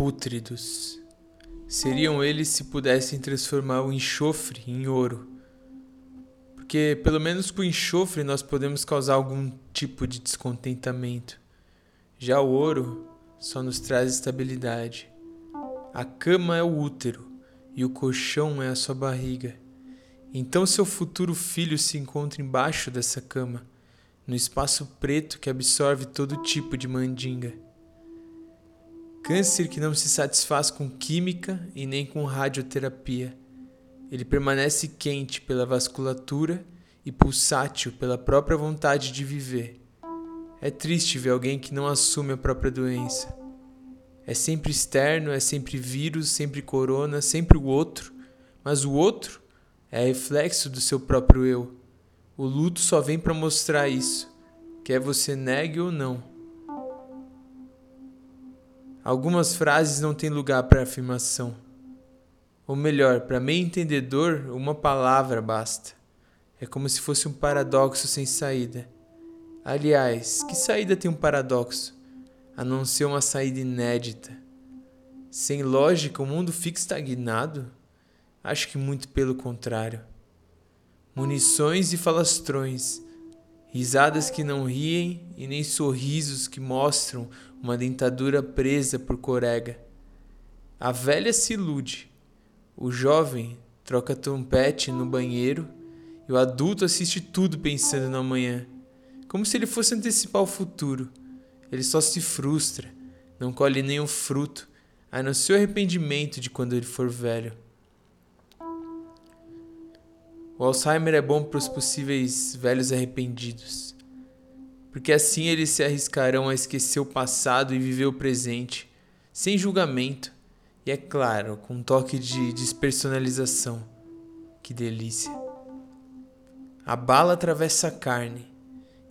pútridos. Seriam eles se pudessem transformar o enxofre em ouro. Porque, pelo menos com o enxofre, nós podemos causar algum tipo de descontentamento. Já o ouro só nos traz estabilidade. A cama é o útero e o colchão é a sua barriga. Então, seu futuro filho se encontra embaixo dessa cama, no espaço preto que absorve todo tipo de mandinga. Câncer que não se satisfaz com química e nem com radioterapia. Ele permanece quente pela vasculatura e pulsátil pela própria vontade de viver. É triste ver alguém que não assume a própria doença. É sempre externo, é sempre vírus, sempre corona, sempre o outro, mas o outro é reflexo do seu próprio eu. O luto só vem para mostrar isso, quer você negue ou não. Algumas frases não têm lugar para afirmação. Ou melhor, para meio entendedor, uma palavra basta. É como se fosse um paradoxo sem saída. Aliás, que saída tem um paradoxo? A não ser uma saída inédita. Sem lógica, o mundo fica estagnado? Acho que muito pelo contrário. Munições e falastrões, risadas que não riem e nem sorrisos que mostram uma dentadura presa por corega. A velha se ilude. O jovem troca trompete no banheiro e o adulto assiste tudo pensando no amanhã, como se ele fosse antecipar o futuro. Ele só se frustra, não colhe nenhum fruto, a não ser o arrependimento de quando ele for velho. O Alzheimer é bom para os possíveis velhos arrependidos porque assim eles se arriscarão a esquecer o passado e viver o presente, sem julgamento e, é claro, com um toque de despersonalização. Que delícia! A bala atravessa a carne,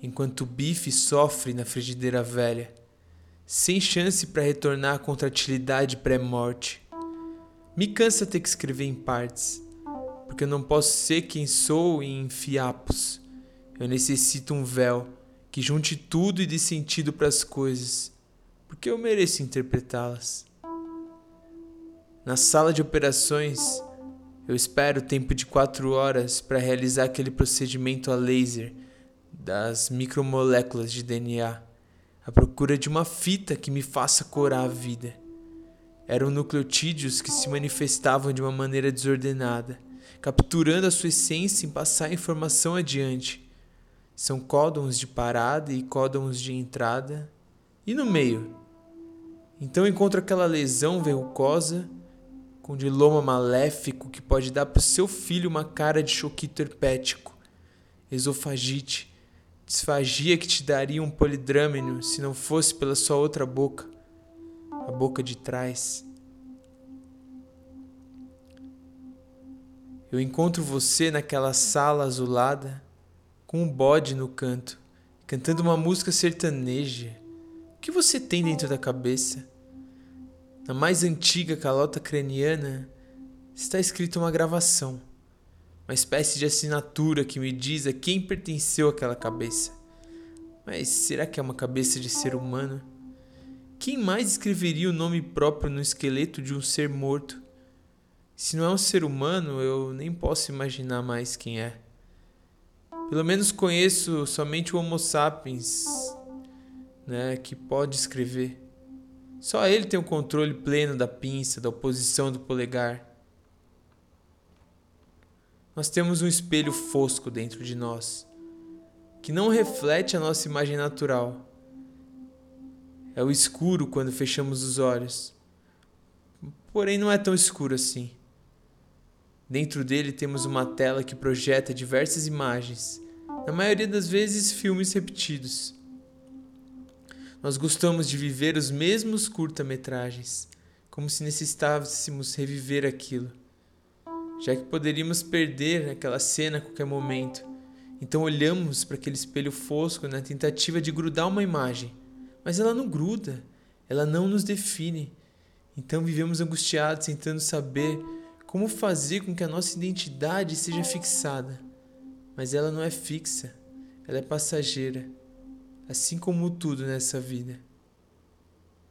enquanto o bife sofre na frigideira velha, sem chance para retornar à contratilidade pré-morte. Me cansa ter que escrever em partes, porque eu não posso ser quem sou em fiapos. Eu necessito um véu que junte tudo e dê sentido para as coisas, porque eu mereço interpretá-las. Na sala de operações, eu espero o tempo de quatro horas para realizar aquele procedimento a laser das micromoléculas de DNA, à procura de uma fita que me faça corar a vida. Eram nucleotídeos que se manifestavam de uma maneira desordenada, capturando a sua essência em passar a informação adiante são códons de parada e códons de entrada. E no meio? Então encontro aquela lesão verrucosa com diloma maléfico que pode dar para o seu filho uma cara de choquito herpético, esofagite, disfagia que te daria um polidrâmino se não fosse pela sua outra boca, a boca de trás. Eu encontro você naquela sala azulada com um bode no canto, cantando uma música sertaneja. O que você tem dentro da cabeça? Na mais antiga calota craniana está escrita uma gravação, uma espécie de assinatura que me diz a quem pertenceu aquela cabeça. Mas será que é uma cabeça de ser humano? Quem mais escreveria o nome próprio no esqueleto de um ser morto? Se não é um ser humano, eu nem posso imaginar mais quem é. Pelo menos conheço somente o Homo sapiens, né, que pode escrever. Só ele tem o controle pleno da pinça, da oposição do polegar. Nós temos um espelho fosco dentro de nós, que não reflete a nossa imagem natural. É o escuro quando fechamos os olhos. Porém, não é tão escuro assim. Dentro dele temos uma tela que projeta diversas imagens, na maioria das vezes filmes repetidos. Nós gostamos de viver os mesmos curta-metragens, como se necessitássemos reviver aquilo, já que poderíamos perder aquela cena a qualquer momento. Então olhamos para aquele espelho fosco na tentativa de grudar uma imagem, mas ela não gruda, ela não nos define. Então vivemos angustiados tentando saber como fazer com que a nossa identidade seja fixada. Mas ela não é fixa, ela é passageira, assim como tudo nessa vida.